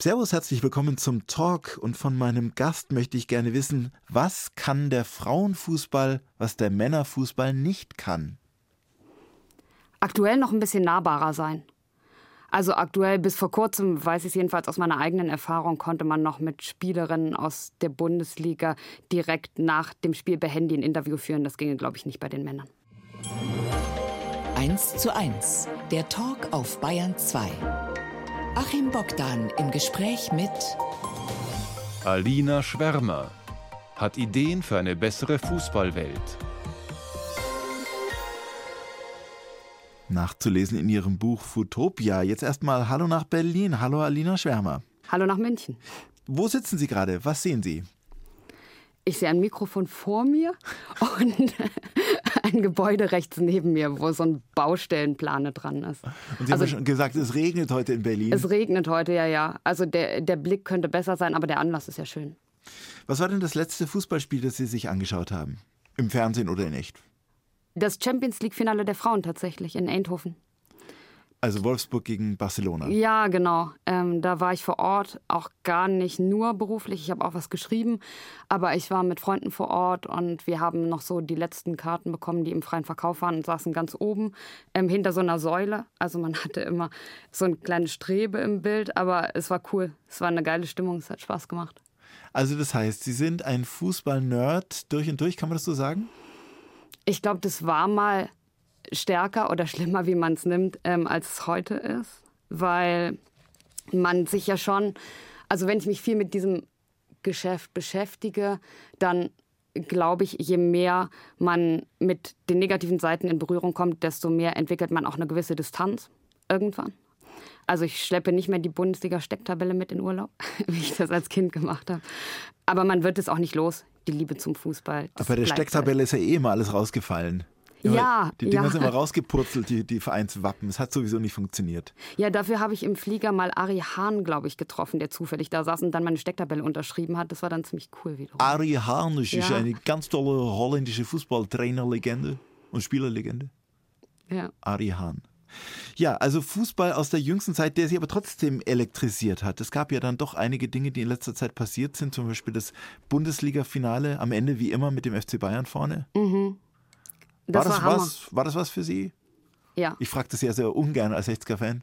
Servus, herzlich willkommen zum Talk und von meinem Gast möchte ich gerne wissen, was kann der Frauenfußball, was der Männerfußball nicht kann? Aktuell noch ein bisschen nahbarer sein. Also aktuell bis vor kurzem, weiß ich es jedenfalls aus meiner eigenen Erfahrung, konnte man noch mit Spielerinnen aus der Bundesliga direkt nach dem Spiel per Handy ein Interview führen. Das ginge, glaube ich, nicht bei den Männern. 1 zu 1, der Talk auf Bayern 2. Achim Bogdan im Gespräch mit Alina Schwärmer hat Ideen für eine bessere Fußballwelt. Nachzulesen in ihrem Buch Futopia. Jetzt erstmal Hallo nach Berlin. Hallo Alina Schwärmer. Hallo nach München. Wo sitzen Sie gerade? Was sehen Sie? Ich sehe ein Mikrofon vor mir und ein Gebäude rechts neben mir, wo so ein Baustellenplane dran ist. Und Sie also, haben schon gesagt, es regnet heute in Berlin. Es regnet heute, ja, ja. Also der, der Blick könnte besser sein, aber der Anlass ist ja schön. Was war denn das letzte Fußballspiel, das Sie sich angeschaut haben? Im Fernsehen oder in echt? Das Champions League-Finale der Frauen tatsächlich in Eindhoven. Also Wolfsburg gegen Barcelona. Ja, genau. Ähm, da war ich vor Ort, auch gar nicht nur beruflich. Ich habe auch was geschrieben, aber ich war mit Freunden vor Ort und wir haben noch so die letzten Karten bekommen, die im freien Verkauf waren und saßen ganz oben ähm, hinter so einer Säule. Also man hatte immer so eine kleine Strebe im Bild, aber es war cool. Es war eine geile Stimmung, es hat Spaß gemacht. Also das heißt, Sie sind ein Fußball-Nerd durch und durch, kann man das so sagen? Ich glaube, das war mal stärker oder schlimmer, wie man es nimmt, ähm, als es heute ist. Weil man sich ja schon, also wenn ich mich viel mit diesem Geschäft beschäftige, dann glaube ich, je mehr man mit den negativen Seiten in Berührung kommt, desto mehr entwickelt man auch eine gewisse Distanz irgendwann. Also ich schleppe nicht mehr die Bundesliga-Stecktabelle mit in Urlaub, wie ich das als Kind gemacht habe. Aber man wird es auch nicht los, die Liebe zum Fußball. Aber bei der Stecktabelle halt. ist ja eh immer alles rausgefallen. Immer, ja. Die Dinger ja. sind immer rausgepurzelt, die, die Vereinswappen. Es hat sowieso nicht funktioniert. Ja, dafür habe ich im Flieger mal Ari Hahn, glaube ich, getroffen, der zufällig da saß und dann meine Stecktabelle unterschrieben hat. Das war dann ziemlich cool wiederum. Ari Hahn ist ja. eine ganz tolle holländische Fußballtrainerlegende und Spielerlegende. Ja. Ari Hahn. Ja, also Fußball aus der jüngsten Zeit, der sie aber trotzdem elektrisiert hat. Es gab ja dann doch einige Dinge, die in letzter Zeit passiert sind, zum Beispiel das Bundesliga-Finale am Ende wie immer mit dem FC Bayern vorne. Mhm. Das war, das war was? War das was für Sie? Ja. Ich frage das ja sehr ungern als 60er-Fan.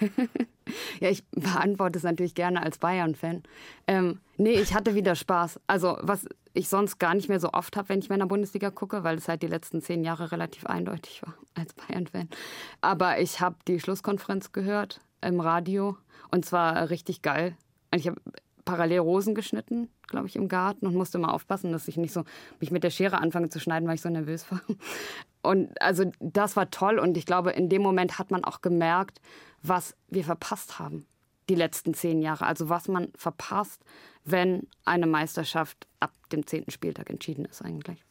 ja, ich beantworte es natürlich gerne als Bayern-Fan. Ähm, nee, ich hatte wieder Spaß. Also, was ich sonst gar nicht mehr so oft habe, wenn ich in Bundesliga gucke, weil es halt die letzten zehn Jahre relativ eindeutig war als Bayern-Fan. Aber ich habe die Schlusskonferenz gehört im Radio und zwar richtig geil. Und ich habe parallel Rosen geschnitten, glaube ich, im Garten und musste immer aufpassen, dass ich nicht so mich mit der Schere anfange zu schneiden, weil ich so nervös war. Und also das war toll und ich glaube, in dem Moment hat man auch gemerkt, was wir verpasst haben die letzten zehn Jahre. Also was man verpasst, wenn eine Meisterschaft ab dem zehnten Spieltag entschieden ist eigentlich.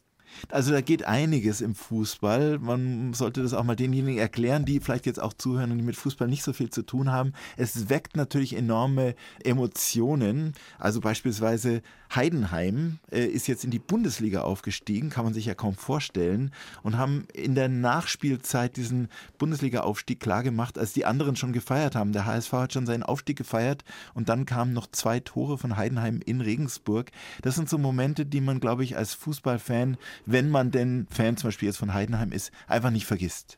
Also da geht einiges im Fußball. Man sollte das auch mal denjenigen erklären, die vielleicht jetzt auch zuhören und die mit Fußball nicht so viel zu tun haben. Es weckt natürlich enorme Emotionen. Also beispielsweise Heidenheim äh, ist jetzt in die Bundesliga aufgestiegen, kann man sich ja kaum vorstellen, und haben in der Nachspielzeit diesen Bundesliga-Aufstieg klargemacht, als die anderen schon gefeiert haben. Der HSV hat schon seinen Aufstieg gefeiert und dann kamen noch zwei Tore von Heidenheim in Regensburg. Das sind so Momente, die man, glaube ich, als Fußballfan wenn man denn Fan zum Beispiel jetzt von Heidenheim ist, einfach nicht vergisst.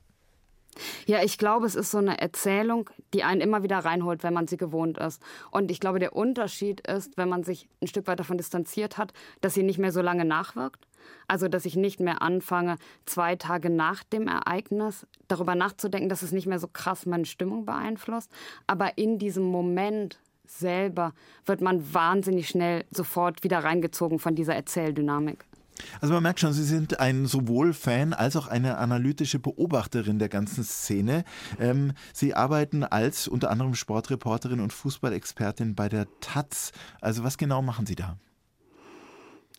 Ja, ich glaube, es ist so eine Erzählung, die einen immer wieder reinholt, wenn man sie gewohnt ist. Und ich glaube, der Unterschied ist, wenn man sich ein Stück weit davon distanziert hat, dass sie nicht mehr so lange nachwirkt. Also, dass ich nicht mehr anfange, zwei Tage nach dem Ereignis darüber nachzudenken, dass es nicht mehr so krass meine Stimmung beeinflusst. Aber in diesem Moment selber wird man wahnsinnig schnell sofort wieder reingezogen von dieser Erzähldynamik. Also man merkt schon, Sie sind ein sowohl Fan als auch eine analytische Beobachterin der ganzen Szene. Ähm, Sie arbeiten als unter anderem Sportreporterin und Fußballexpertin bei der Taz. Also was genau machen Sie da?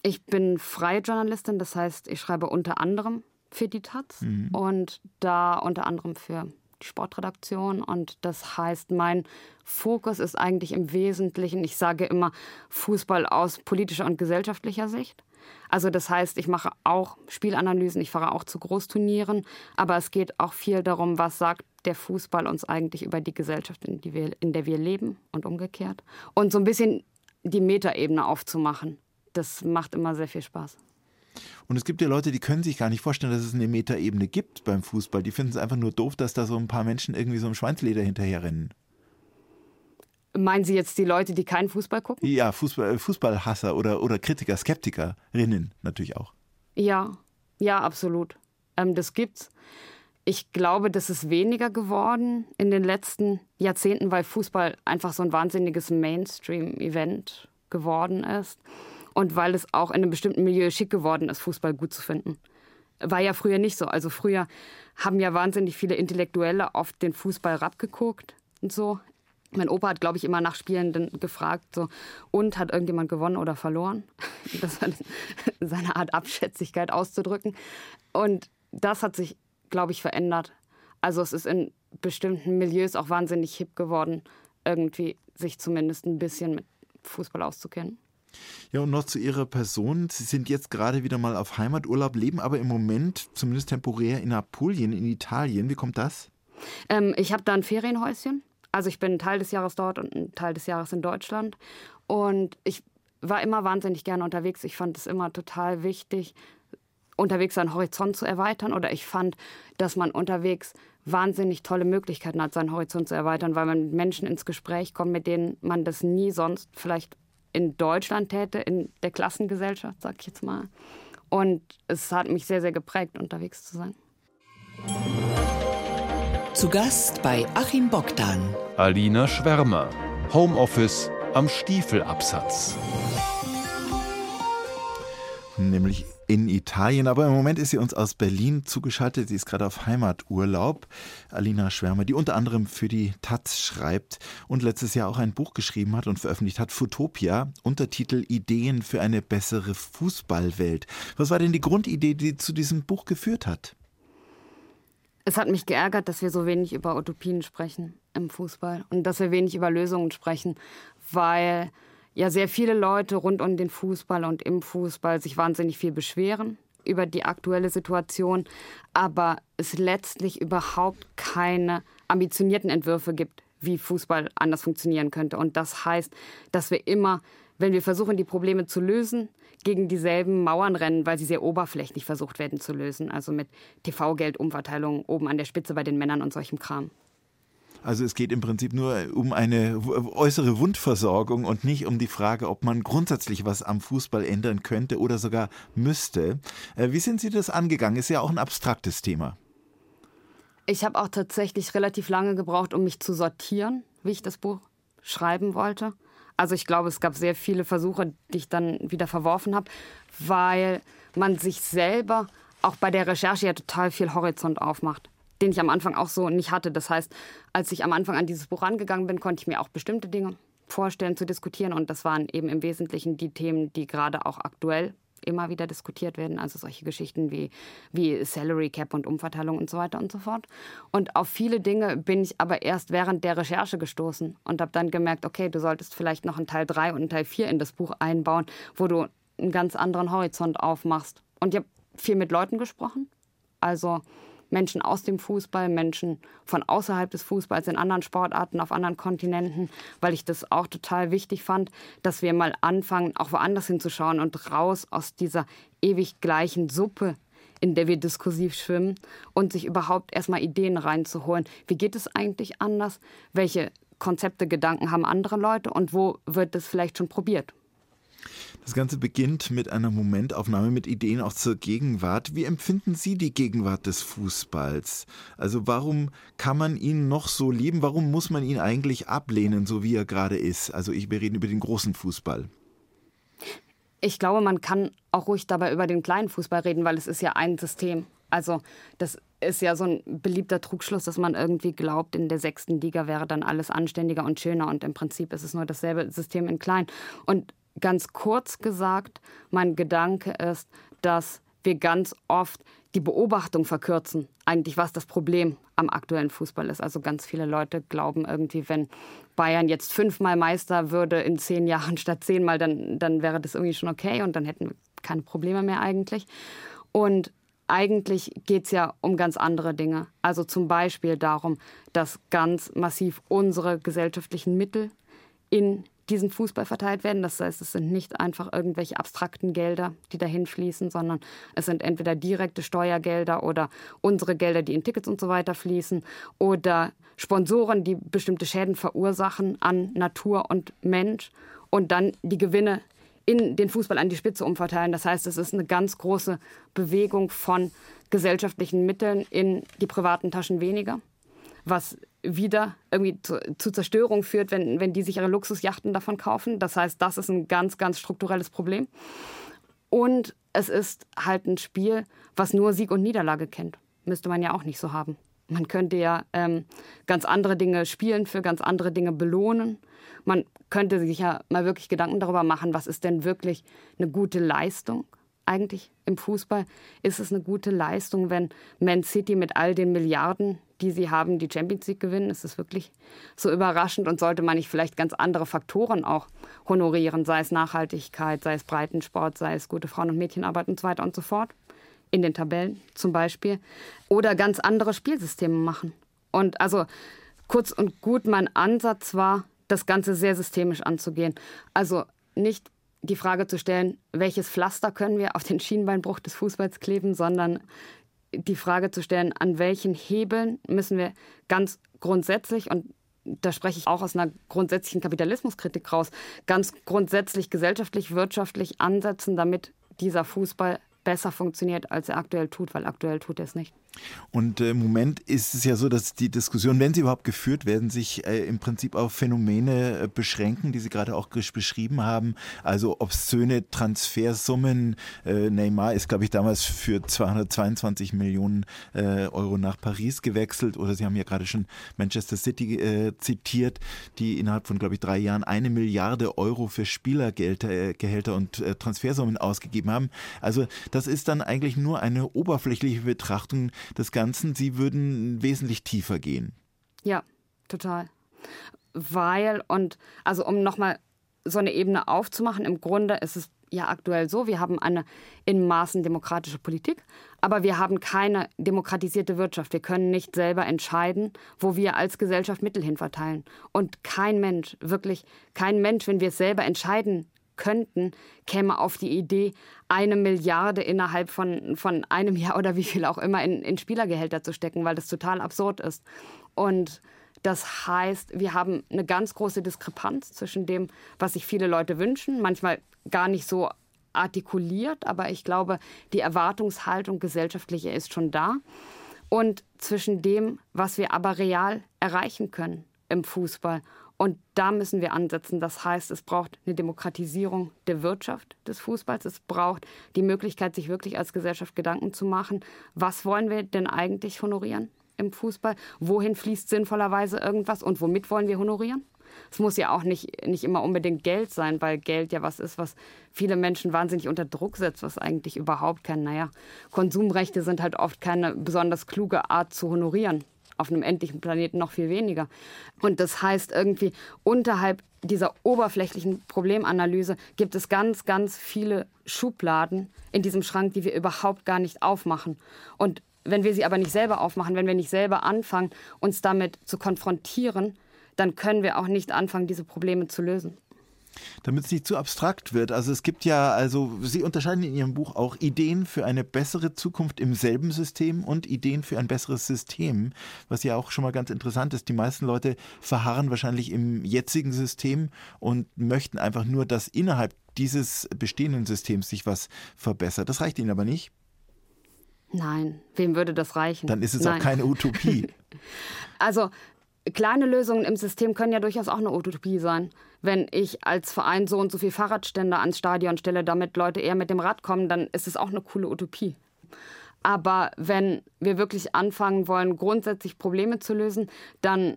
Ich bin freie Journalistin, das heißt, ich schreibe unter anderem für die Taz mhm. und da unter anderem für die Sportredaktion. Und das heißt, mein Fokus ist eigentlich im Wesentlichen, ich sage immer, Fußball aus politischer und gesellschaftlicher Sicht. Also das heißt, ich mache auch Spielanalysen, ich fahre auch zu Großturnieren, aber es geht auch viel darum, was sagt der Fußball uns eigentlich über die Gesellschaft, in, die wir, in der wir leben und umgekehrt. Und so ein bisschen die Metaebene aufzumachen. Das macht immer sehr viel Spaß. Und es gibt ja Leute, die können sich gar nicht vorstellen, dass es eine Metaebene gibt beim Fußball. Die finden es einfach nur doof, dass da so ein paar Menschen irgendwie so im Schweinsleder hinterherrennen. Meinen Sie jetzt die Leute, die keinen Fußball gucken? Ja, Fußball, äh, Fußballhasser oder, oder Kritiker, Skeptikerinnen natürlich auch. Ja, ja, absolut. Ähm, das gibt's. Ich glaube, das ist weniger geworden in den letzten Jahrzehnten, weil Fußball einfach so ein wahnsinniges Mainstream-Event geworden ist und weil es auch in einem bestimmten Milieu schick geworden ist, Fußball gut zu finden. War ja früher nicht so. Also früher haben ja wahnsinnig viele Intellektuelle auf den Fußball rabgeguckt und so. Mein Opa hat, glaube ich, immer nach Spielenden gefragt, so, und hat irgendjemand gewonnen oder verloren? Das war seine Art Abschätzigkeit auszudrücken. Und das hat sich, glaube ich, verändert. Also es ist in bestimmten Milieus auch wahnsinnig hip geworden, irgendwie sich zumindest ein bisschen mit Fußball auszukennen. Ja, und noch zu Ihrer Person. Sie sind jetzt gerade wieder mal auf Heimaturlaub, leben aber im Moment, zumindest temporär, in Apulien, in Italien. Wie kommt das? Ähm, ich habe da ein Ferienhäuschen also ich bin ein Teil des Jahres dort und ein Teil des Jahres in Deutschland. Und ich war immer wahnsinnig gerne unterwegs. Ich fand es immer total wichtig, unterwegs seinen Horizont zu erweitern. Oder ich fand, dass man unterwegs wahnsinnig tolle Möglichkeiten hat, seinen Horizont zu erweitern, weil man mit Menschen ins Gespräch kommt, mit denen man das nie sonst vielleicht in Deutschland täte, in der Klassengesellschaft, sag ich jetzt mal. Und es hat mich sehr, sehr geprägt, unterwegs zu sein. Zu Gast bei Achim Bogdan. Alina Schwärmer. Homeoffice am Stiefelabsatz. Nämlich in Italien, aber im Moment ist sie uns aus Berlin zugeschaltet. Sie ist gerade auf Heimaturlaub. Alina Schwärmer, die unter anderem für die Taz schreibt und letztes Jahr auch ein Buch geschrieben hat und veröffentlicht hat, Futopia, Untertitel Ideen für eine bessere Fußballwelt. Was war denn die Grundidee, die zu diesem Buch geführt hat? Es hat mich geärgert, dass wir so wenig über Utopien sprechen im Fußball und dass wir wenig über Lösungen sprechen, weil ja sehr viele Leute rund um den Fußball und im Fußball sich wahnsinnig viel beschweren über die aktuelle Situation, aber es letztlich überhaupt keine ambitionierten Entwürfe gibt, wie Fußball anders funktionieren könnte. Und das heißt, dass wir immer, wenn wir versuchen, die Probleme zu lösen, gegen dieselben Mauern rennen, weil sie sehr oberflächlich versucht werden zu lösen. Also mit TV-Geldumverteilung oben an der Spitze bei den Männern und solchem Kram. Also es geht im Prinzip nur um eine äußere Wundversorgung und nicht um die Frage, ob man grundsätzlich was am Fußball ändern könnte oder sogar müsste. Äh, wie sind Sie das angegangen? Ist ja auch ein abstraktes Thema. Ich habe auch tatsächlich relativ lange gebraucht, um mich zu sortieren, wie ich das Buch schreiben wollte. Also ich glaube, es gab sehr viele Versuche, die ich dann wieder verworfen habe, weil man sich selber auch bei der Recherche ja total viel Horizont aufmacht, den ich am Anfang auch so nicht hatte. Das heißt, als ich am Anfang an dieses Buch rangegangen bin, konnte ich mir auch bestimmte Dinge vorstellen zu diskutieren und das waren eben im Wesentlichen die Themen, die gerade auch aktuell immer wieder diskutiert werden. Also solche Geschichten wie, wie Salary Cap und Umverteilung und so weiter und so fort. Und auf viele Dinge bin ich aber erst während der Recherche gestoßen und habe dann gemerkt, okay, du solltest vielleicht noch einen Teil 3 und einen Teil 4 in das Buch einbauen, wo du einen ganz anderen Horizont aufmachst. Und ich habe viel mit Leuten gesprochen. Also Menschen aus dem Fußball, Menschen von außerhalb des Fußballs in anderen Sportarten, auf anderen Kontinenten, weil ich das auch total wichtig fand, dass wir mal anfangen, auch woanders hinzuschauen und raus aus dieser ewig gleichen Suppe in der wir diskursiv schwimmen und sich überhaupt erstmal Ideen reinzuholen. Wie geht es eigentlich anders? Welche Konzepte, Gedanken haben andere Leute und wo wird es vielleicht schon probiert? Das Ganze beginnt mit einer Momentaufnahme mit Ideen auch zur Gegenwart. Wie empfinden Sie die Gegenwart des Fußballs? Also warum kann man ihn noch so lieben? Warum muss man ihn eigentlich ablehnen, so wie er gerade ist? Also ich, wir reden über den großen Fußball. Ich glaube, man kann auch ruhig dabei über den kleinen Fußball reden, weil es ist ja ein System. Also das ist ja so ein beliebter Trugschluss, dass man irgendwie glaubt, in der sechsten Liga wäre dann alles anständiger und schöner und im Prinzip ist es nur dasselbe System in klein. Und Ganz kurz gesagt, mein Gedanke ist, dass wir ganz oft die Beobachtung verkürzen, eigentlich was das Problem am aktuellen Fußball ist. Also ganz viele Leute glauben irgendwie, wenn Bayern jetzt fünfmal Meister würde in zehn Jahren statt zehnmal, dann, dann wäre das irgendwie schon okay und dann hätten wir keine Probleme mehr eigentlich. Und eigentlich geht es ja um ganz andere Dinge. Also zum Beispiel darum, dass ganz massiv unsere gesellschaftlichen Mittel in diesen Fußball verteilt werden. Das heißt, es sind nicht einfach irgendwelche abstrakten Gelder, die dahin fließen, sondern es sind entweder direkte Steuergelder oder unsere Gelder, die in Tickets und so weiter fließen oder Sponsoren, die bestimmte Schäden verursachen an Natur und Mensch und dann die Gewinne in den Fußball an die Spitze umverteilen. Das heißt, es ist eine ganz große Bewegung von gesellschaftlichen Mitteln in die privaten Taschen weniger, was wieder irgendwie zu, zu, Zerstörung führt, wenn, wenn die sich ihre Luxusjachten davon kaufen. Das heißt, das ist ein ganz, ganz strukturelles Problem. Und es ist halt ein Spiel, was nur Sieg und Niederlage kennt. Müsste man ja auch nicht so haben. Man könnte ja ähm, ganz andere Dinge spielen, für ganz andere Dinge belohnen. Man könnte sich ja mal wirklich Gedanken darüber machen, was ist denn wirklich eine gute Leistung eigentlich im Fußball? Ist es eine gute Leistung, wenn Man City mit all den Milliarden, die sie haben, die Champions League gewinnen? Ist es wirklich so überraschend und sollte man nicht vielleicht ganz andere Faktoren auch honorieren, sei es Nachhaltigkeit, sei es Breitensport, sei es gute Frauen- und Mädchenarbeit und so weiter und so fort? in den Tabellen zum Beispiel, oder ganz andere Spielsysteme machen. Und also kurz und gut, mein Ansatz war, das Ganze sehr systemisch anzugehen. Also nicht die Frage zu stellen, welches Pflaster können wir auf den Schienbeinbruch des Fußballs kleben, sondern die Frage zu stellen, an welchen Hebeln müssen wir ganz grundsätzlich und da spreche ich auch aus einer grundsätzlichen Kapitalismuskritik raus, ganz grundsätzlich gesellschaftlich, wirtschaftlich ansetzen, damit dieser Fußball besser funktioniert, als er aktuell tut, weil aktuell tut er es nicht. Und äh, im Moment ist es ja so, dass die Diskussion, wenn sie überhaupt geführt werden, sich äh, im Prinzip auf Phänomene äh, beschränken, die Sie gerade auch beschrieben haben. Also obszöne Transfersummen. Äh, Neymar ist, glaube ich, damals für 222 Millionen äh, Euro nach Paris gewechselt. Oder Sie haben ja gerade schon Manchester City äh, zitiert, die innerhalb von, glaube ich, drei Jahren eine Milliarde Euro für Spielergehälter Gehälter und Transfersummen ausgegeben haben. Also das ist dann eigentlich nur eine oberflächliche Betrachtung des Ganzen, Sie würden wesentlich tiefer gehen. Ja, total. Weil, und also um nochmal so eine Ebene aufzumachen, im Grunde ist es ja aktuell so, wir haben eine in Maßen demokratische Politik, aber wir haben keine demokratisierte Wirtschaft. Wir können nicht selber entscheiden, wo wir als Gesellschaft Mittel hinverteilen. Und kein Mensch, wirklich kein Mensch, wenn wir es selber entscheiden könnten, käme auf die Idee, eine Milliarde innerhalb von, von einem Jahr oder wie viel auch immer in, in Spielergehälter zu stecken, weil das total absurd ist. Und das heißt, wir haben eine ganz große Diskrepanz zwischen dem, was sich viele Leute wünschen, manchmal gar nicht so artikuliert, aber ich glaube, die Erwartungshaltung gesellschaftliche ist schon da. Und zwischen dem, was wir aber real erreichen können im Fußball und da müssen wir ansetzen. Das heißt, es braucht eine Demokratisierung der Wirtschaft des Fußballs. Es braucht die Möglichkeit, sich wirklich als Gesellschaft Gedanken zu machen, was wollen wir denn eigentlich honorieren im Fußball? Wohin fließt sinnvollerweise irgendwas und womit wollen wir honorieren? Es muss ja auch nicht, nicht immer unbedingt Geld sein, weil Geld ja was ist, was viele Menschen wahnsinnig unter Druck setzt, was eigentlich überhaupt kein, naja, Konsumrechte sind halt oft keine besonders kluge Art zu honorieren auf einem endlichen Planeten noch viel weniger. Und das heißt irgendwie, unterhalb dieser oberflächlichen Problemanalyse gibt es ganz, ganz viele Schubladen in diesem Schrank, die wir überhaupt gar nicht aufmachen. Und wenn wir sie aber nicht selber aufmachen, wenn wir nicht selber anfangen, uns damit zu konfrontieren, dann können wir auch nicht anfangen, diese Probleme zu lösen damit es nicht zu abstrakt wird. Also es gibt ja, also Sie unterscheiden in Ihrem Buch auch Ideen für eine bessere Zukunft im selben System und Ideen für ein besseres System, was ja auch schon mal ganz interessant ist. Die meisten Leute verharren wahrscheinlich im jetzigen System und möchten einfach nur, dass innerhalb dieses bestehenden Systems sich was verbessert. Das reicht Ihnen aber nicht. Nein, wem würde das reichen? Dann ist es Nein. auch keine Utopie. also kleine Lösungen im System können ja durchaus auch eine Utopie sein. Wenn ich als Verein so und so viel Fahrradstände ans Stadion stelle, damit Leute eher mit dem Rad kommen, dann ist es auch eine coole Utopie. Aber wenn wir wirklich anfangen wollen, grundsätzlich Probleme zu lösen, dann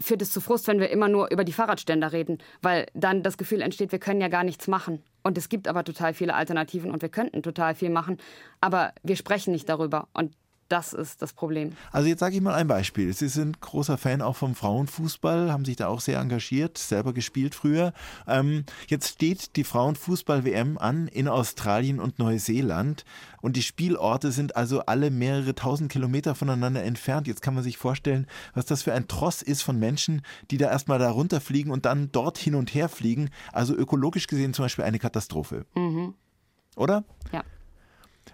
führt es zu Frust, wenn wir immer nur über die Fahrradständer reden, weil dann das Gefühl entsteht, wir können ja gar nichts machen. Und es gibt aber total viele Alternativen und wir könnten total viel machen, aber wir sprechen nicht darüber. Und das ist das Problem. Also jetzt sage ich mal ein Beispiel. Sie sind großer Fan auch vom Frauenfußball, haben sich da auch sehr engagiert, selber gespielt früher. Ähm, jetzt steht die Frauenfußball-WM an in Australien und Neuseeland und die Spielorte sind also alle mehrere tausend Kilometer voneinander entfernt. Jetzt kann man sich vorstellen, was das für ein Tross ist von Menschen, die da erstmal da runterfliegen und dann dort hin und her fliegen. Also ökologisch gesehen zum Beispiel eine Katastrophe. Mhm. Oder? Ja.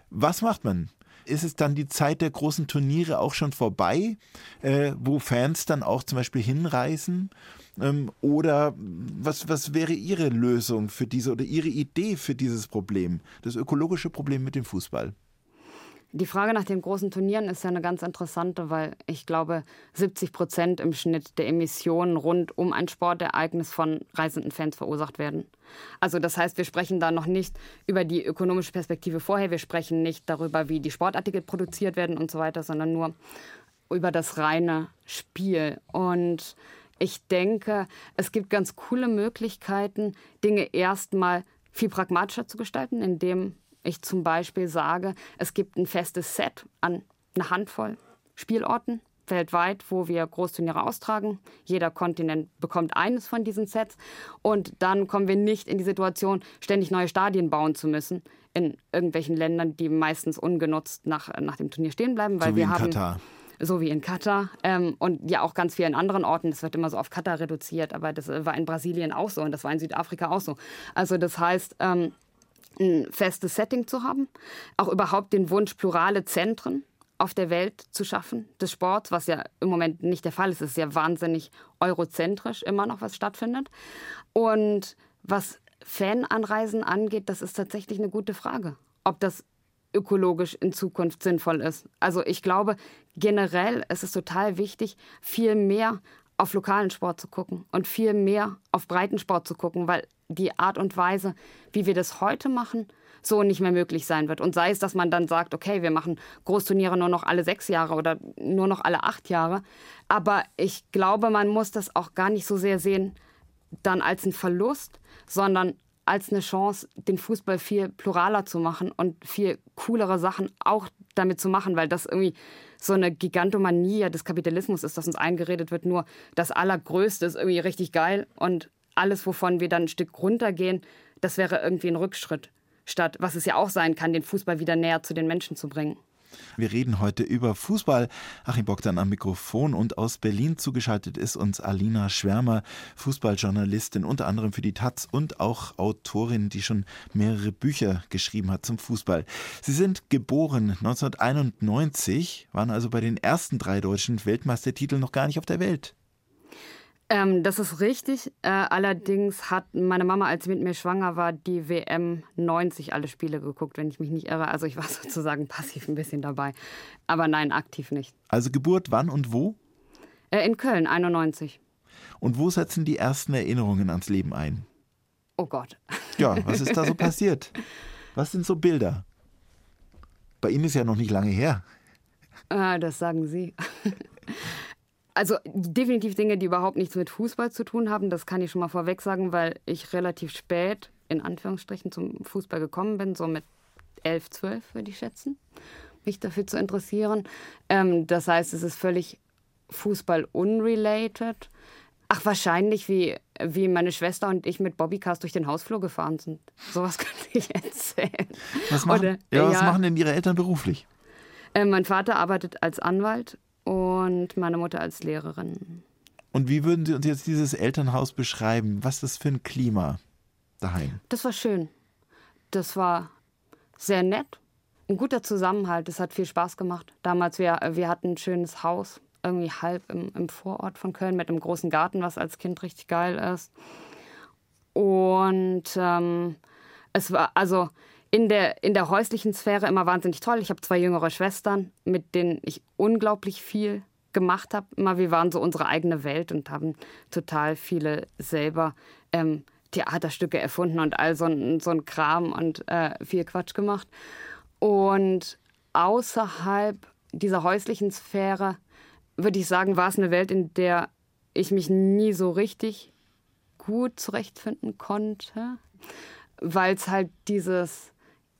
Was macht man? Ist es dann die Zeit der großen Turniere auch schon vorbei, äh, wo Fans dann auch zum Beispiel hinreisen? Ähm, oder was, was wäre Ihre Lösung für diese oder Ihre Idee für dieses Problem, das ökologische Problem mit dem Fußball? Die Frage nach den großen Turnieren ist ja eine ganz interessante, weil ich glaube, 70 Prozent im Schnitt der Emissionen rund um ein Sportereignis von reisenden Fans verursacht werden. Also das heißt, wir sprechen da noch nicht über die ökonomische Perspektive vorher, wir sprechen nicht darüber, wie die Sportartikel produziert werden und so weiter, sondern nur über das reine Spiel. Und ich denke, es gibt ganz coole Möglichkeiten, Dinge erstmal viel pragmatischer zu gestalten, indem ich zum Beispiel sage, es gibt ein festes Set an einer Handvoll Spielorten weltweit, wo wir Großturniere austragen. Jeder Kontinent bekommt eines von diesen Sets. Und dann kommen wir nicht in die Situation, ständig neue Stadien bauen zu müssen in irgendwelchen Ländern, die meistens ungenutzt nach, nach dem Turnier stehen bleiben. Weil so wir in haben, Katar. So wie in Katar. Ähm, und ja auch ganz vielen anderen Orten. Das wird immer so auf Katar reduziert. Aber das war in Brasilien auch so und das war in Südafrika auch so. Also das heißt, ähm, ein festes Setting zu haben, auch überhaupt den Wunsch, plurale Zentren auf der Welt zu schaffen des Sports, was ja im Moment nicht der Fall ist. Es ist ja wahnsinnig eurozentrisch immer noch, was stattfindet. Und was Fananreisen angeht, das ist tatsächlich eine gute Frage, ob das ökologisch in Zukunft sinnvoll ist. Also ich glaube, generell ist es total wichtig, viel mehr auf lokalen Sport zu gucken und viel mehr auf Breitensport zu gucken, weil die Art und Weise, wie wir das heute machen, so nicht mehr möglich sein wird. Und sei es, dass man dann sagt, okay, wir machen Großturniere nur noch alle sechs Jahre oder nur noch alle acht Jahre. Aber ich glaube, man muss das auch gar nicht so sehr sehen, dann als einen Verlust, sondern als eine Chance, den Fußball viel pluraler zu machen und viel coolere Sachen auch damit zu machen, weil das irgendwie so eine Gigantomanie des Kapitalismus ist, dass uns eingeredet wird, nur das Allergrößte ist irgendwie richtig geil und alles, wovon wir dann ein Stück runtergehen, das wäre irgendwie ein Rückschritt, statt, was es ja auch sein kann, den Fußball wieder näher zu den Menschen zu bringen. Wir reden heute über Fußball. Achim Bogdan am Mikrofon und aus Berlin zugeschaltet ist uns Alina Schwärmer, Fußballjournalistin, unter anderem für die Taz und auch Autorin, die schon mehrere Bücher geschrieben hat zum Fußball. Sie sind geboren 1991, waren also bei den ersten drei deutschen Weltmeistertiteln noch gar nicht auf der Welt. Ähm, das ist richtig. Äh, allerdings hat meine Mama, als sie mit mir schwanger war, die WM 90 alle Spiele geguckt, wenn ich mich nicht irre. Also ich war sozusagen passiv ein bisschen dabei. Aber nein, aktiv nicht. Also Geburt wann und wo? Äh, in Köln, 91. Und wo setzen die ersten Erinnerungen ans Leben ein? Oh Gott. Ja, was ist da so passiert? Was sind so Bilder? Bei Ihnen ist ja noch nicht lange her. Äh, das sagen Sie. Also definitiv Dinge, die überhaupt nichts mit Fußball zu tun haben, das kann ich schon mal vorweg sagen, weil ich relativ spät in Anführungsstrichen zum Fußball gekommen bin, so mit elf, zwölf würde ich schätzen, mich dafür zu interessieren. Ähm, das heißt, es ist völlig Fußball unrelated. Ach, wahrscheinlich wie, wie meine Schwester und ich mit Bobbycars durch den Hausflur gefahren sind. Sowas könnte ich erzählen. Was machen, Oder, ja, was ja, machen denn Ihre Eltern beruflich? Äh, mein Vater arbeitet als Anwalt und meine Mutter als Lehrerin. Und wie würden Sie uns jetzt dieses Elternhaus beschreiben? Was ist das für ein Klima daheim? Das war schön. Das war sehr nett. Ein guter Zusammenhalt. Es hat viel Spaß gemacht. Damals, wir, wir hatten ein schönes Haus, irgendwie halb im, im Vorort von Köln mit einem großen Garten, was als Kind richtig geil ist. Und ähm, es war, also in der, in der häuslichen Sphäre immer wahnsinnig toll. Ich habe zwei jüngere Schwestern, mit denen ich unglaublich viel gemacht habe. Immer wir waren so unsere eigene Welt und haben total viele selber ähm, Theaterstücke erfunden und all so ein, so ein Kram und äh, viel Quatsch gemacht. Und außerhalb dieser häuslichen Sphäre würde ich sagen, war es eine Welt, in der ich mich nie so richtig gut zurechtfinden konnte, weil es halt dieses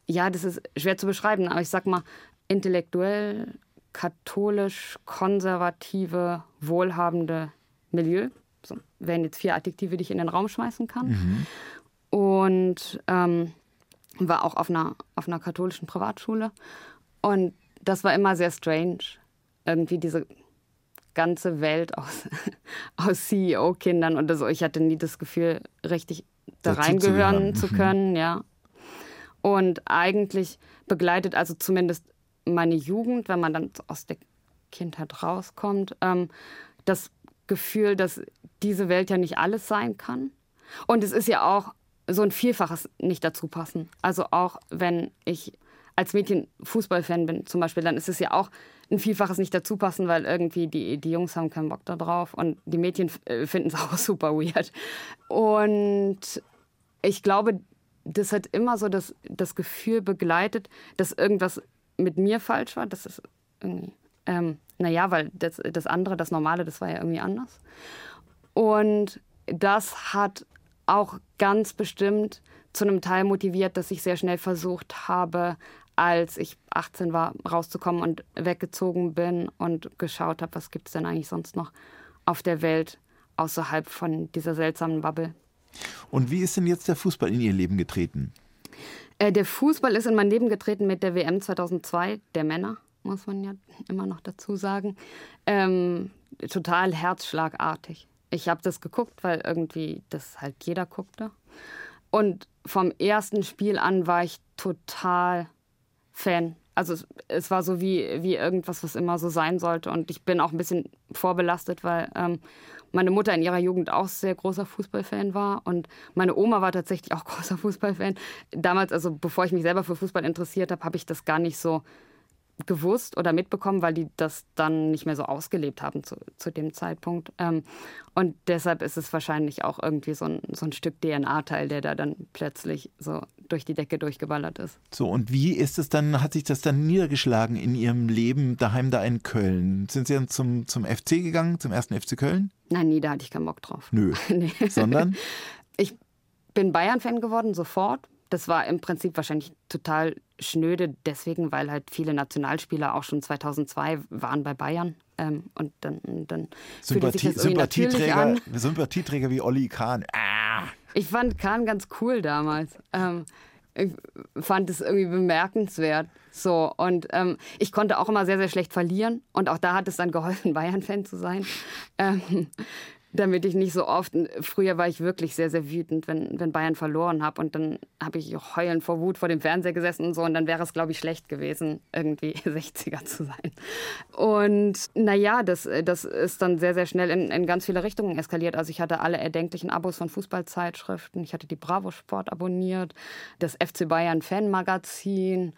ja, das ist schwer zu beschreiben, aber ich sag mal, intellektuell katholisch-konservative, wohlhabende Milieu. So wären jetzt vier Adjektive, die ich in den Raum schmeißen kann. Mhm. Und ähm, war auch auf einer, auf einer katholischen Privatschule. Und das war immer sehr strange. Irgendwie diese ganze Welt aus, aus CEO-Kindern oder so. Ich hatte nie das Gefühl, richtig da reingehören zu, zu können, ja. Und eigentlich begleitet also zumindest meine Jugend, wenn man dann aus der Kindheit rauskommt, ähm, das Gefühl, dass diese Welt ja nicht alles sein kann. Und es ist ja auch so ein Vielfaches nicht dazu passen. Also auch wenn ich als Mädchen Fußballfan bin zum Beispiel, dann ist es ja auch ein Vielfaches nicht dazu passen, weil irgendwie die, die Jungs haben keinen Bock da drauf und die Mädchen äh, finden es auch super weird. Und ich glaube, das hat immer so das, das Gefühl begleitet, dass irgendwas mit mir falsch war. Das ist irgendwie, ähm, naja, weil das, das andere, das Normale, das war ja irgendwie anders. Und das hat auch ganz bestimmt zu einem Teil motiviert, dass ich sehr schnell versucht habe, als ich 18 war, rauszukommen und weggezogen bin und geschaut habe, was gibt es denn eigentlich sonst noch auf der Welt außerhalb von dieser seltsamen Bubble. Und wie ist denn jetzt der Fußball in Ihr Leben getreten? Äh, der Fußball ist in mein Leben getreten mit der WM 2002 der Männer, muss man ja immer noch dazu sagen. Ähm, total herzschlagartig. Ich habe das geguckt, weil irgendwie das halt jeder guckte. Und vom ersten Spiel an war ich total Fan. Also es, es, war so wie, wie irgendwas, was immer so sein sollte. Und ich bin auch ein bisschen vorbelastet, weil ähm, meine Mutter in ihrer Jugend auch sehr großer Fußballfan war. Und meine Oma war tatsächlich auch großer Fußballfan. Damals, also bevor ich mich selber für Fußball interessiert habe, habe ich das gar nicht so gewusst oder mitbekommen, weil die das dann nicht mehr so ausgelebt haben zu, zu dem Zeitpunkt. Ähm, und deshalb ist es wahrscheinlich auch irgendwie so ein, so ein Stück DNA-Teil, der da dann plötzlich so durch die Decke durchgeballert ist. So, und wie ist es dann, hat sich das dann niedergeschlagen in Ihrem Leben daheim da in Köln? Sind Sie dann zum, zum FC gegangen, zum ersten FC Köln? Nein, nie, da hatte ich keinen Bock drauf. Nö. nee. Sondern? Ich bin Bayern-Fan geworden, sofort. Das war im Prinzip wahrscheinlich total schnöde, deswegen, weil halt viele Nationalspieler auch schon 2002 waren bei Bayern. Ähm, und dann, dann Sympathie, Sympathieträger, Sympathieträger wie Olli Kahn. Ah. Ich fand Kahn ganz cool damals. Ähm, ich fand es irgendwie bemerkenswert. So, und ähm, ich konnte auch immer sehr, sehr schlecht verlieren. Und auch da hat es dann geholfen, Bayern-Fan zu sein. Ähm, damit ich nicht so oft. Früher war ich wirklich sehr, sehr wütend, wenn, wenn Bayern verloren habe. Und dann habe ich heulend vor Wut vor dem Fernseher gesessen und so. Und dann wäre es, glaube ich, schlecht gewesen, irgendwie 60er zu sein. Und naja, das, das ist dann sehr, sehr schnell in, in ganz viele Richtungen eskaliert. Also ich hatte alle erdenklichen Abos von Fußballzeitschriften. Ich hatte die Bravo Sport abonniert, das FC Bayern Fanmagazin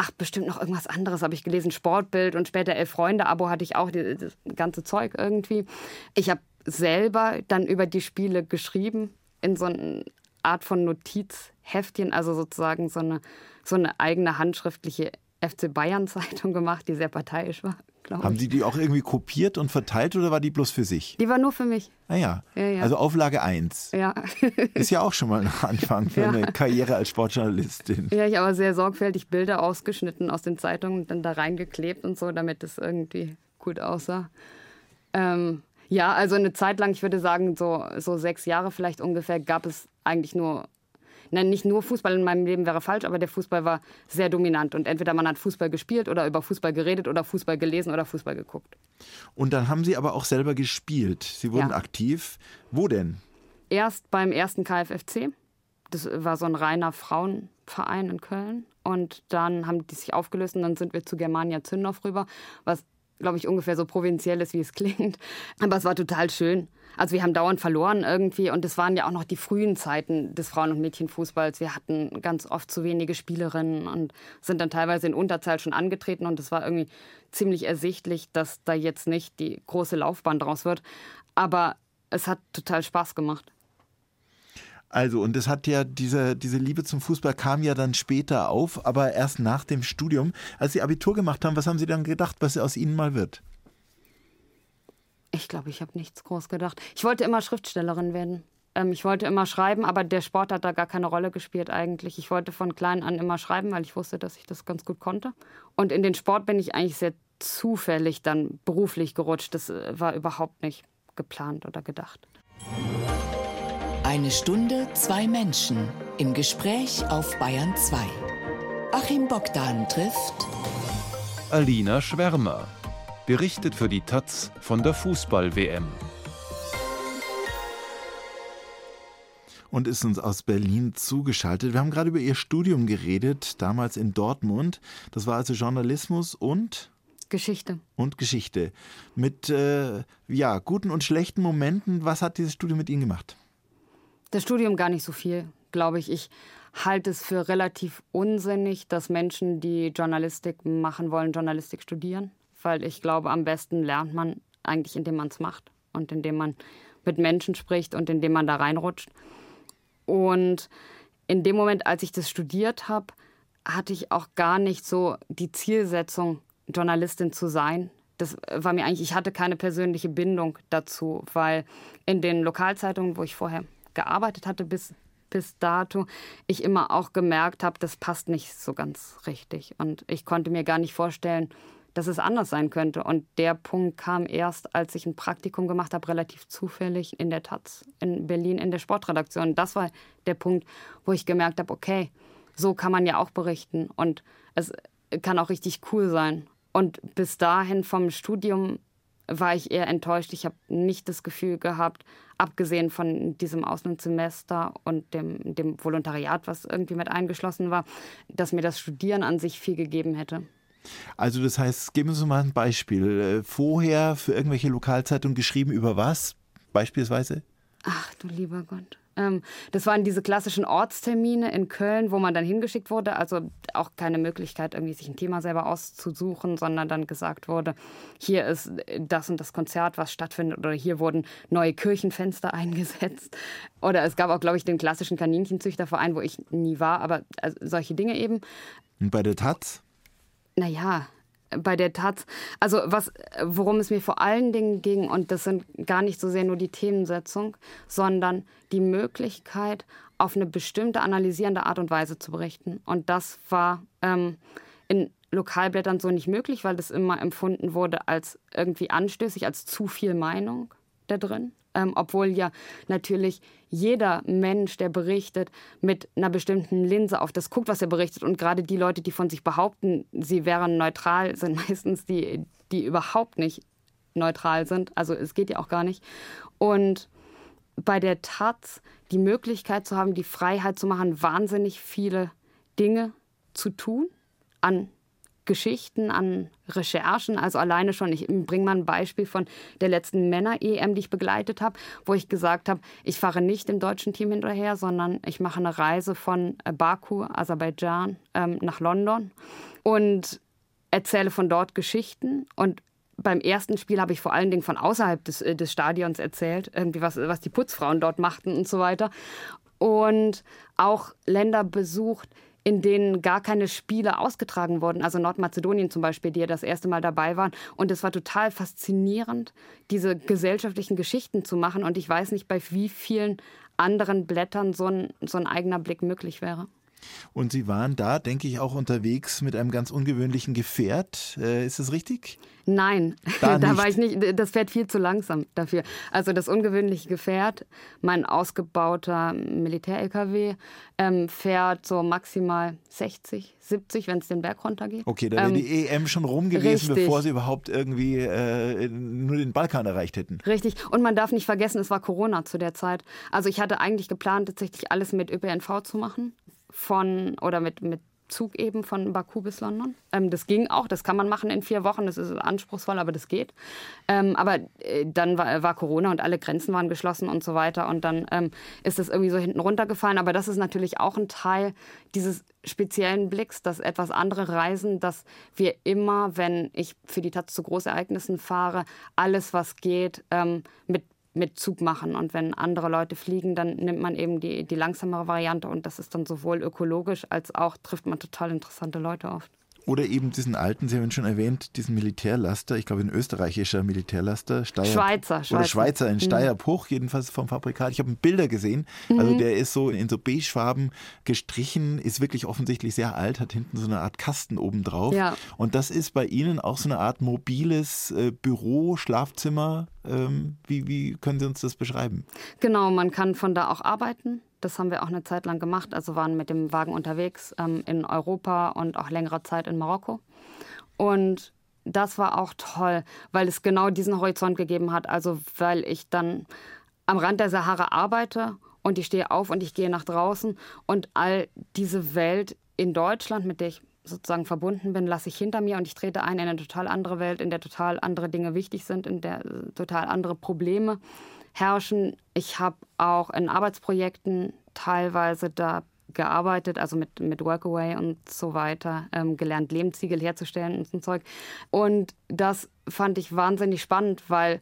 ach, bestimmt noch irgendwas anderes habe ich gelesen, Sportbild und später Elf Freunde Abo hatte ich auch, das ganze Zeug irgendwie. Ich habe selber dann über die Spiele geschrieben in so eine Art von Notizheftchen, also sozusagen so eine, so eine eigene handschriftliche FC Bayern Zeitung gemacht, die sehr parteiisch war. Haben Sie die auch irgendwie kopiert und verteilt oder war die bloß für sich? Die war nur für mich. Ah ja. ja, ja. Also Auflage 1. Ja. Ist ja auch schon mal ein Anfang für eine Karriere als Sportjournalistin. Ja, ich habe sehr sorgfältig Bilder ausgeschnitten aus den Zeitungen und dann da reingeklebt und so, damit es irgendwie gut aussah. Ähm, ja, also eine Zeit lang, ich würde sagen, so, so sechs Jahre vielleicht ungefähr, gab es eigentlich nur, nein, nicht nur Fußball in meinem Leben wäre falsch, aber der Fußball war sehr dominant. Und entweder man hat Fußball gespielt oder über Fußball geredet oder Fußball gelesen oder Fußball geguckt. Und dann haben Sie aber auch selber gespielt. Sie wurden ja. aktiv. Wo denn? Erst beim ersten KFFC. Das war so ein reiner Frauenverein in Köln. Und dann haben die sich aufgelöst und dann sind wir zu Germania Zündorf rüber, was glaube ich, ungefähr so provinziell ist, wie es klingt. Aber es war total schön. Also wir haben dauernd verloren irgendwie und es waren ja auch noch die frühen Zeiten des Frauen- und Mädchenfußballs. Wir hatten ganz oft zu wenige Spielerinnen und sind dann teilweise in Unterzahl schon angetreten und es war irgendwie ziemlich ersichtlich, dass da jetzt nicht die große Laufbahn draus wird. Aber es hat total Spaß gemacht. Also, und das hat ja, diese, diese Liebe zum Fußball kam ja dann später auf, aber erst nach dem Studium. Als Sie Abitur gemacht haben, was haben Sie dann gedacht, was aus Ihnen mal wird? Ich glaube, ich habe nichts groß gedacht. Ich wollte immer Schriftstellerin werden. Ähm, ich wollte immer schreiben, aber der Sport hat da gar keine Rolle gespielt eigentlich. Ich wollte von klein an immer schreiben, weil ich wusste, dass ich das ganz gut konnte. Und in den Sport bin ich eigentlich sehr zufällig dann beruflich gerutscht. Das äh, war überhaupt nicht geplant oder gedacht. Eine Stunde, zwei Menschen im Gespräch auf Bayern 2. Achim Bogdan trifft Alina Schwärmer, berichtet für die Taz von der Fußball-WM. und ist uns aus Berlin zugeschaltet. Wir haben gerade über ihr Studium geredet, damals in Dortmund. Das war also Journalismus und Geschichte. Und Geschichte. Mit äh, ja, guten und schlechten Momenten. Was hat dieses Studium mit Ihnen gemacht? Das Studium gar nicht so viel, glaube ich. Ich halte es für relativ unsinnig, dass Menschen, die Journalistik machen wollen, Journalistik studieren. Weil ich glaube, am besten lernt man eigentlich, indem man es macht und indem man mit Menschen spricht und indem man da reinrutscht. Und in dem Moment, als ich das studiert habe, hatte ich auch gar nicht so die Zielsetzung, Journalistin zu sein. Das war mir eigentlich, ich hatte keine persönliche Bindung dazu, weil in den Lokalzeitungen, wo ich vorher gearbeitet hatte bis, bis dato, ich immer auch gemerkt habe, das passt nicht so ganz richtig. Und ich konnte mir gar nicht vorstellen, dass es anders sein könnte. Und der Punkt kam erst, als ich ein Praktikum gemacht habe, relativ zufällig in der Taz in Berlin in der Sportredaktion. Das war der Punkt, wo ich gemerkt habe, okay, so kann man ja auch berichten und es kann auch richtig cool sein. Und bis dahin vom Studium war ich eher enttäuscht. Ich habe nicht das Gefühl gehabt, abgesehen von diesem Auslandssemester und dem, dem Volontariat, was irgendwie mit eingeschlossen war, dass mir das Studieren an sich viel gegeben hätte. Also das heißt, geben Sie mal ein Beispiel. Äh, vorher für irgendwelche Lokalzeitungen geschrieben über was beispielsweise? Ach du lieber Gott. Ähm, das waren diese klassischen Ortstermine in Köln, wo man dann hingeschickt wurde. Also auch keine Möglichkeit, irgendwie sich ein Thema selber auszusuchen, sondern dann gesagt wurde, hier ist das und das Konzert, was stattfindet, oder hier wurden neue Kirchenfenster eingesetzt. Oder es gab auch, glaube ich, den klassischen Kaninchenzüchterverein, wo ich nie war, aber also solche Dinge eben. Und bei der Taz? Naja, bei der Taz, also was, worum es mir vor allen Dingen ging, und das sind gar nicht so sehr nur die Themensetzung, sondern die Möglichkeit, auf eine bestimmte analysierende Art und Weise zu berichten. Und das war ähm, in Lokalblättern so nicht möglich, weil das immer empfunden wurde als irgendwie anstößig, als zu viel Meinung da drin ähm, obwohl ja natürlich jeder Mensch, der berichtet, mit einer bestimmten Linse auf das guckt, was er berichtet. Und gerade die Leute, die von sich behaupten, sie wären neutral, sind meistens die, die überhaupt nicht neutral sind. Also es geht ja auch gar nicht. Und bei der Taz die Möglichkeit zu haben, die Freiheit zu machen, wahnsinnig viele Dinge zu tun an Geschichten, an Recherchen. Also alleine schon, ich bringe mal ein Beispiel von der letzten Männer-EM, die ich begleitet habe, wo ich gesagt habe, ich fahre nicht dem deutschen Team hinterher, sondern ich mache eine Reise von äh, Baku, Aserbaidschan, ähm, nach London und erzähle von dort Geschichten und beim ersten Spiel habe ich vor allen Dingen von außerhalb des, äh, des Stadions erzählt, irgendwie was, was die Putzfrauen dort machten und so weiter. Und auch Länder besucht, in denen gar keine Spiele ausgetragen wurden. Also Nordmazedonien zum Beispiel, die ja das erste Mal dabei waren. Und es war total faszinierend, diese gesellschaftlichen Geschichten zu machen. Und ich weiß nicht, bei wie vielen anderen Blättern so ein, so ein eigener Blick möglich wäre. Und Sie waren da, denke ich, auch unterwegs mit einem ganz ungewöhnlichen Gefährt. Äh, ist das richtig? Nein, da, da war ich nicht. Das fährt viel zu langsam dafür. Also das ungewöhnliche Gefährt, mein ausgebauter Militär-LKW, ähm, fährt so maximal 60, 70, wenn es den Berg runtergeht. Okay, da wäre ähm, die EM schon rum gewesen, richtig. bevor sie überhaupt irgendwie äh, nur den Balkan erreicht hätten. Richtig. Und man darf nicht vergessen, es war Corona zu der Zeit. Also ich hatte eigentlich geplant, tatsächlich alles mit ÖPNV zu machen von oder mit, mit Zug eben von Baku bis London. Ähm, das ging auch, das kann man machen in vier Wochen, das ist anspruchsvoll, aber das geht. Ähm, aber äh, dann war, war, Corona und alle Grenzen waren geschlossen und so weiter und dann ähm, ist das irgendwie so hinten runtergefallen. Aber das ist natürlich auch ein Teil dieses speziellen Blicks, dass etwas andere Reisen, dass wir immer, wenn ich für die Taz zu Großereignissen fahre, alles, was geht, ähm, mit mit Zug machen. Und wenn andere Leute fliegen, dann nimmt man eben die, die langsamere Variante und das ist dann sowohl ökologisch als auch trifft man total interessante Leute oft. Oder eben diesen alten, Sie haben ihn schon erwähnt, diesen Militärlaster, ich glaube ein österreichischer Militärlaster. Steyr, Schweizer, Schweizer. Oder Schweizer, ein mhm. Steyr-Puch, jedenfalls vom Fabrikat. Ich habe Bilder gesehen, also mhm. der ist so in so beigefarben gestrichen, ist wirklich offensichtlich sehr alt, hat hinten so eine Art Kasten oben drauf. Ja. Und das ist bei Ihnen auch so eine Art mobiles äh, Büro, Schlafzimmer. Ähm, wie, wie können Sie uns das beschreiben? Genau, man kann von da auch arbeiten. Das haben wir auch eine Zeit lang gemacht. Also waren mit dem Wagen unterwegs ähm, in Europa und auch längere Zeit in Marokko. Und das war auch toll, weil es genau diesen Horizont gegeben hat. Also weil ich dann am Rand der Sahara arbeite und ich stehe auf und ich gehe nach draußen und all diese Welt in Deutschland, mit der ich sozusagen verbunden bin, lasse ich hinter mir und ich trete ein in eine total andere Welt, in der total andere Dinge wichtig sind, in der äh, total andere Probleme herrschen. Ich habe auch in Arbeitsprojekten teilweise da gearbeitet, also mit, mit Workaway und so weiter, ähm, gelernt, Lehmziegel herzustellen und so ein Zeug. Und das fand ich wahnsinnig spannend, weil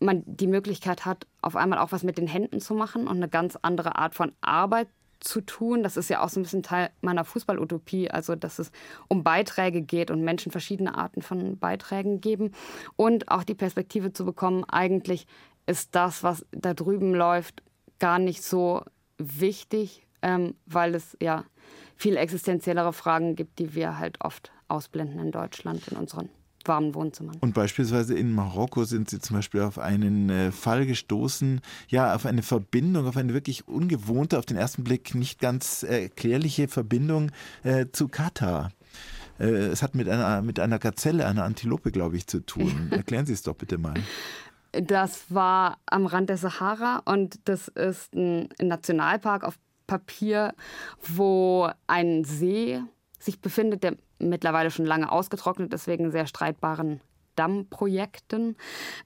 man die Möglichkeit hat, auf einmal auch was mit den Händen zu machen und eine ganz andere Art von Arbeit zu tun. Das ist ja auch so ein bisschen Teil meiner Fußballutopie, also dass es um Beiträge geht und Menschen verschiedene Arten von Beiträgen geben und auch die Perspektive zu bekommen, eigentlich ist das, was da drüben läuft, gar nicht so wichtig, ähm, weil es ja viel existenziellere Fragen gibt, die wir halt oft ausblenden in Deutschland, in unseren warmen Wohnzimmern. Und beispielsweise in Marokko sind Sie zum Beispiel auf einen äh, Fall gestoßen, ja, auf eine Verbindung, auf eine wirklich ungewohnte, auf den ersten Blick nicht ganz erklärliche Verbindung äh, zu Katar. Äh, es hat mit einer, mit einer Gazelle, einer Antilope, glaube ich, zu tun. Erklären Sie es doch bitte mal. Das war am Rand der Sahara und das ist ein Nationalpark auf Papier, wo ein See sich befindet, der mittlerweile schon lange ausgetrocknet ist wegen sehr streitbaren Dammprojekten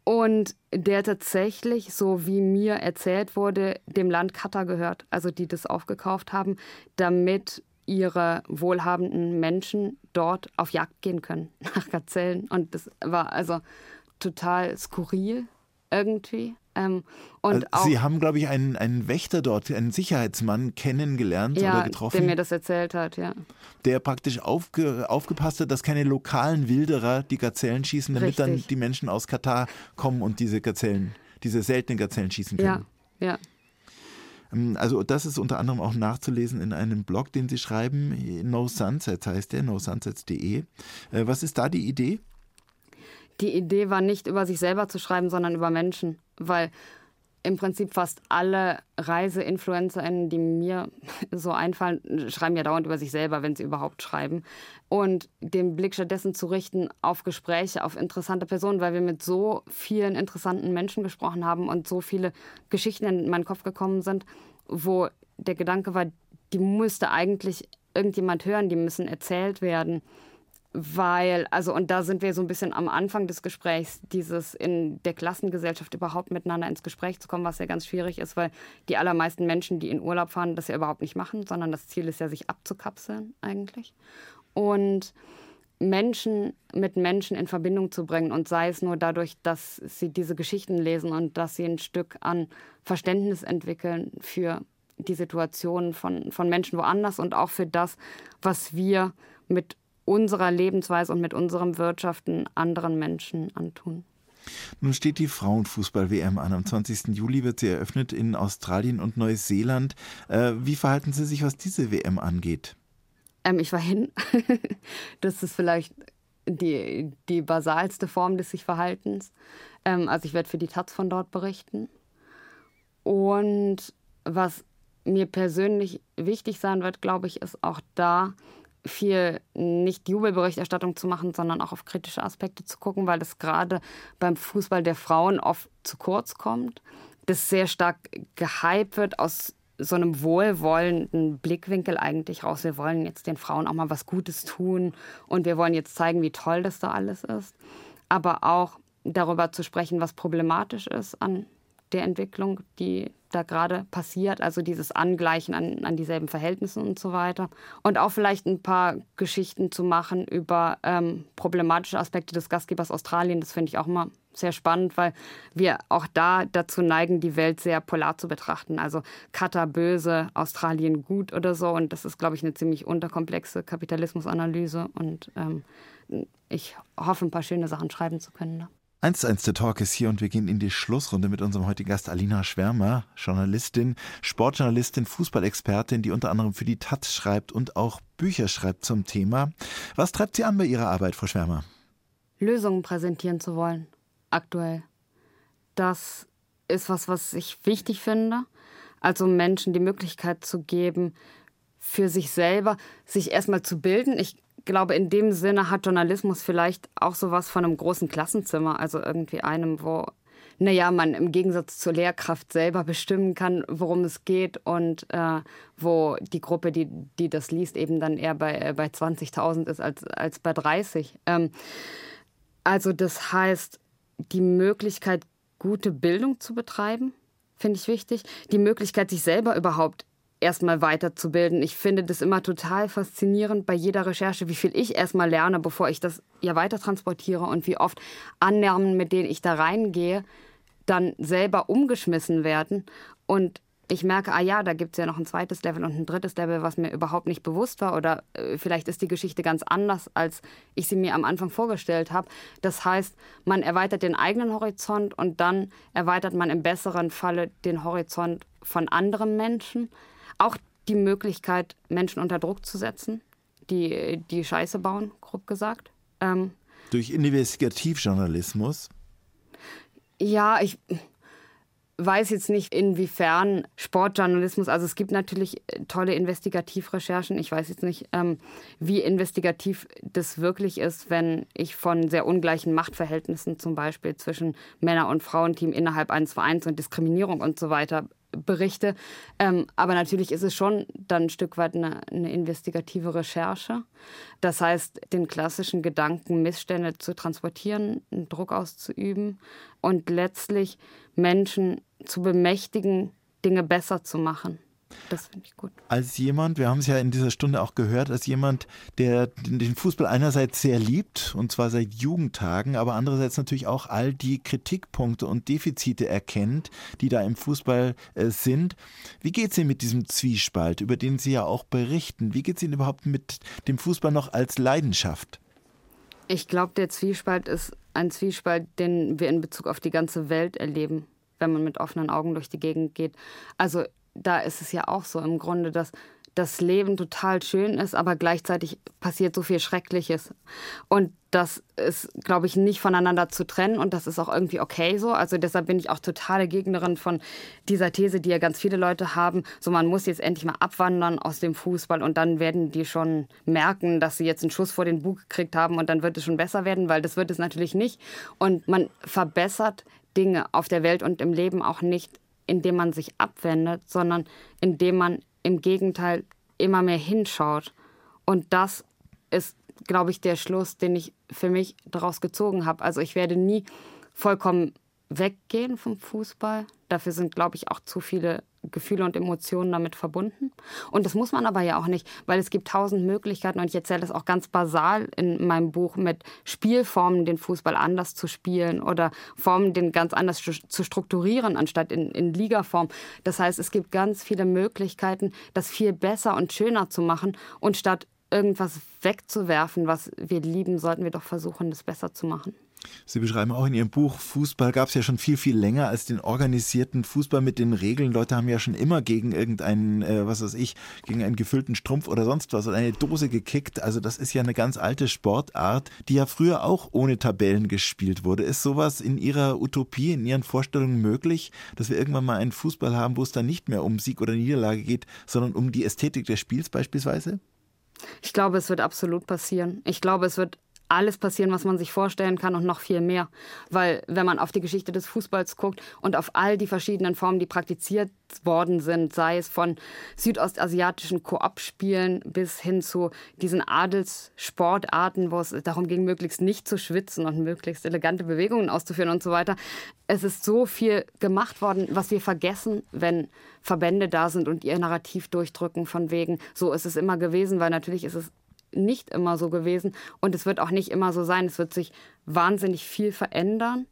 und der tatsächlich, so wie mir erzählt wurde, dem Land Katar gehört, also die das aufgekauft haben, damit ihre wohlhabenden Menschen dort auf Jagd gehen können nach Gazellen. Und das war also total skurril irgendwie. Ähm, also Sie haben, glaube ich, einen, einen Wächter dort, einen Sicherheitsmann kennengelernt ja, oder getroffen. Der mir das erzählt hat, ja. Der praktisch aufge, aufgepasst hat, dass keine lokalen Wilderer die Gazellen schießen, damit Richtig. dann die Menschen aus Katar kommen und diese Gazellen, diese seltenen Gazellen schießen können. Ja, ja. Ähm, also das ist unter anderem auch nachzulesen in einem Blog, den Sie schreiben, No Sunsets heißt der, nosunsets.de. Äh, was ist da die Idee? Die Idee war nicht über sich selber zu schreiben, sondern über Menschen, weil im Prinzip fast alle Reiseinfluencerinnen, die mir so einfallen, schreiben ja dauernd über sich selber, wenn sie überhaupt schreiben. Und den Blick stattdessen zu richten auf Gespräche, auf interessante Personen, weil wir mit so vielen interessanten Menschen gesprochen haben und so viele Geschichten in meinen Kopf gekommen sind, wo der Gedanke war, die müsste eigentlich irgendjemand hören, die müssen erzählt werden weil, also, und da sind wir so ein bisschen am Anfang des Gesprächs, dieses in der Klassengesellschaft überhaupt miteinander ins Gespräch zu kommen, was ja ganz schwierig ist, weil die allermeisten Menschen, die in Urlaub fahren, das ja überhaupt nicht machen, sondern das Ziel ist ja, sich abzukapseln eigentlich. Und Menschen mit Menschen in Verbindung zu bringen und sei es nur dadurch, dass sie diese Geschichten lesen und dass sie ein Stück an Verständnis entwickeln für die Situation von, von Menschen woanders und auch für das, was wir mit unserer Lebensweise und mit unserem Wirtschaften anderen Menschen antun. Nun steht die Frauenfußball-WM an. Am 20. Juli wird sie eröffnet in Australien und Neuseeland. Äh, wie verhalten Sie sich, was diese WM angeht? Ähm, ich war hin. das ist vielleicht die, die basalste Form des sich Verhaltens. Ähm, also ich werde für die Taz von dort berichten. Und was mir persönlich wichtig sein wird, glaube ich, ist auch da viel nicht Jubelberichterstattung zu machen, sondern auch auf kritische Aspekte zu gucken, weil das gerade beim Fußball der Frauen oft zu kurz kommt. Das sehr stark gehypt wird aus so einem wohlwollenden Blickwinkel eigentlich raus. Wir wollen jetzt den Frauen auch mal was Gutes tun und wir wollen jetzt zeigen, wie toll das da alles ist. Aber auch darüber zu sprechen, was problematisch ist an der Entwicklung, die da gerade passiert, also dieses Angleichen an, an dieselben Verhältnissen und so weiter. Und auch vielleicht ein paar Geschichten zu machen über ähm, problematische Aspekte des Gastgebers Australien, das finde ich auch immer sehr spannend, weil wir auch da dazu neigen, die Welt sehr polar zu betrachten. Also Katar böse, Australien gut oder so. Und das ist, glaube ich, eine ziemlich unterkomplexe Kapitalismusanalyse. Und ähm, ich hoffe, ein paar schöne Sachen schreiben zu können. Ne? 1 zu 1 der Talk ist hier und wir gehen in die Schlussrunde mit unserem heutigen Gast Alina Schwärmer, Journalistin, Sportjournalistin, Fußballexpertin, die unter anderem für die Taz schreibt und auch Bücher schreibt zum Thema. Was treibt Sie an bei Ihrer Arbeit, Frau Schwärmer? Lösungen präsentieren zu wollen, aktuell. Das ist was, was ich wichtig finde. Also Menschen die Möglichkeit zu geben, für sich selber sich erstmal zu bilden. Ich glaube, in dem Sinne hat Journalismus vielleicht auch sowas von einem großen Klassenzimmer, also irgendwie einem, wo, naja, man im Gegensatz zur Lehrkraft selber bestimmen kann, worum es geht und äh, wo die Gruppe, die, die das liest, eben dann eher bei, äh, bei 20.000 ist als, als bei 30. Ähm, also das heißt, die Möglichkeit, gute Bildung zu betreiben, finde ich wichtig. Die Möglichkeit, sich selber überhaupt erstmal weiterzubilden. Ich finde das immer total faszinierend bei jeder Recherche, wie viel ich erstmal lerne, bevor ich das ja weiter transportiere und wie oft Annahmen, mit denen ich da reingehe, dann selber umgeschmissen werden. Und ich merke, ah ja, da gibt es ja noch ein zweites Level und ein drittes Level, was mir überhaupt nicht bewusst war. Oder äh, vielleicht ist die Geschichte ganz anders, als ich sie mir am Anfang vorgestellt habe. Das heißt, man erweitert den eigenen Horizont und dann erweitert man im besseren Falle den Horizont von anderen Menschen. Auch die Möglichkeit, Menschen unter Druck zu setzen, die, die Scheiße bauen, grob gesagt. Ähm, Durch Investigativjournalismus? Ja, ich weiß jetzt nicht, inwiefern Sportjournalismus, also es gibt natürlich tolle Investigativrecherchen. Ich weiß jetzt nicht, ähm, wie investigativ das wirklich ist, wenn ich von sehr ungleichen Machtverhältnissen zum Beispiel zwischen Männer- und Frauenteam innerhalb eines Vereins und Diskriminierung und so weiter berichte. Ähm, aber natürlich ist es schon dann ein Stück weit eine, eine, investigative Recherche. Das heißt, den klassischen Gedanken, Missstände zu transportieren, Druck auszuüben und letztlich Menschen zu bemächtigen, Dinge besser zu machen. Das finde ich gut. Als jemand, wir haben es ja in dieser Stunde auch gehört, als jemand, der den Fußball einerseits sehr liebt, und zwar seit Jugendtagen, aber andererseits natürlich auch all die Kritikpunkte und Defizite erkennt, die da im Fußball äh, sind. Wie geht es Ihnen mit diesem Zwiespalt, über den Sie ja auch berichten? Wie geht es Ihnen überhaupt mit dem Fußball noch als Leidenschaft? Ich glaube, der Zwiespalt ist ein Zwiespalt, den wir in Bezug auf die ganze Welt erleben, wenn man mit offenen Augen durch die Gegend geht. Also da ist es ja auch so im Grunde, dass das Leben total schön ist, aber gleichzeitig passiert so viel Schreckliches. Und das ist, glaube ich, nicht voneinander zu trennen und das ist auch irgendwie okay so. Also deshalb bin ich auch totale Gegnerin von dieser These, die ja ganz viele Leute haben, so man muss jetzt endlich mal abwandern aus dem Fußball und dann werden die schon merken, dass sie jetzt einen Schuss vor den Bug gekriegt haben und dann wird es schon besser werden, weil das wird es natürlich nicht. Und man verbessert Dinge auf der Welt und im Leben auch nicht indem man sich abwendet, sondern indem man im Gegenteil immer mehr hinschaut. Und das ist, glaube ich, der Schluss, den ich für mich daraus gezogen habe. Also ich werde nie vollkommen weggehen vom Fußball. Dafür sind, glaube ich, auch zu viele Gefühle und Emotionen damit verbunden. Und das muss man aber ja auch nicht, weil es gibt tausend Möglichkeiten und ich erzähle das auch ganz basal in meinem Buch mit Spielformen, den Fußball anders zu spielen oder Formen, den ganz anders zu strukturieren, anstatt in, in Ligaform. Das heißt, es gibt ganz viele Möglichkeiten, das viel besser und schöner zu machen und statt irgendwas wegzuwerfen, was wir lieben, sollten wir doch versuchen, das besser zu machen. Sie beschreiben auch in Ihrem Buch, Fußball gab es ja schon viel, viel länger als den organisierten Fußball mit den Regeln. Leute haben ja schon immer gegen irgendeinen, äh, was weiß ich, gegen einen gefüllten Strumpf oder sonst was oder eine Dose gekickt. Also das ist ja eine ganz alte Sportart, die ja früher auch ohne Tabellen gespielt wurde. Ist sowas in Ihrer Utopie, in Ihren Vorstellungen möglich, dass wir irgendwann mal einen Fußball haben, wo es dann nicht mehr um Sieg oder Niederlage geht, sondern um die Ästhetik des Spiels beispielsweise? Ich glaube, es wird absolut passieren. Ich glaube, es wird alles passieren, was man sich vorstellen kann und noch viel mehr. Weil wenn man auf die Geschichte des Fußballs guckt und auf all die verschiedenen Formen, die praktiziert worden sind, sei es von südostasiatischen Koop-Spielen bis hin zu diesen Adelssportarten, wo es darum ging, möglichst nicht zu schwitzen und möglichst elegante Bewegungen auszuführen und so weiter. Es ist so viel gemacht worden, was wir vergessen, wenn Verbände da sind und ihr Narrativ durchdrücken von wegen, so ist es immer gewesen, weil natürlich ist es nicht immer so gewesen und es wird auch nicht immer so sein. Es wird sich wahnsinnig viel verändern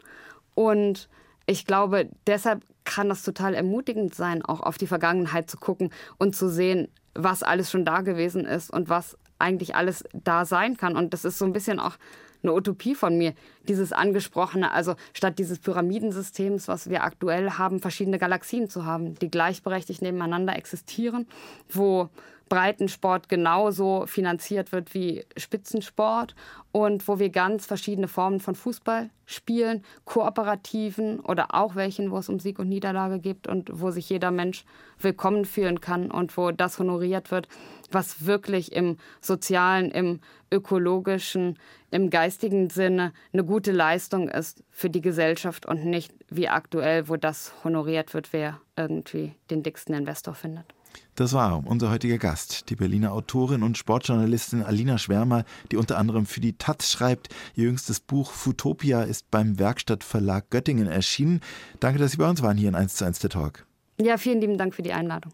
und ich glaube, deshalb kann das total ermutigend sein, auch auf die Vergangenheit zu gucken und zu sehen, was alles schon da gewesen ist und was eigentlich alles da sein kann. Und das ist so ein bisschen auch eine Utopie von mir, dieses angesprochene, also statt dieses Pyramidensystems, was wir aktuell haben, verschiedene Galaxien zu haben, die gleichberechtigt nebeneinander existieren, wo Breitensport genauso finanziert wird wie Spitzensport und wo wir ganz verschiedene Formen von Fußball spielen, kooperativen oder auch welchen, wo es um Sieg und Niederlage geht und wo sich jeder Mensch willkommen fühlen kann und wo das honoriert wird, was wirklich im sozialen, im ökologischen, im geistigen Sinne eine gute Leistung ist für die Gesellschaft und nicht wie aktuell, wo das honoriert wird, wer irgendwie den dicksten Investor findet. Das war unser heutiger Gast, die Berliner Autorin und Sportjournalistin Alina Schwärmer, die unter anderem für die Taz schreibt. Ihr jüngstes Buch Futopia ist beim Werkstattverlag Göttingen erschienen. Danke, dass Sie bei uns waren hier in 1 zu 1 der Talk. Ja, vielen lieben Dank für die Einladung.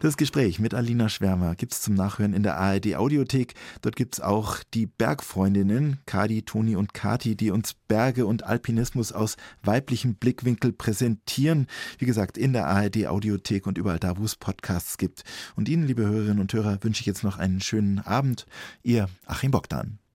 Das Gespräch mit Alina Schwärmer gibt es zum Nachhören in der ARD Audiothek. Dort gibt es auch die Bergfreundinnen, Kadi, Toni und Kati, die uns Berge und Alpinismus aus weiblichem Blickwinkel präsentieren. Wie gesagt, in der ARD Audiothek und überall da, wo es Podcasts gibt. Und Ihnen, liebe Hörerinnen und Hörer, wünsche ich jetzt noch einen schönen Abend. Ihr Achim Bogdan.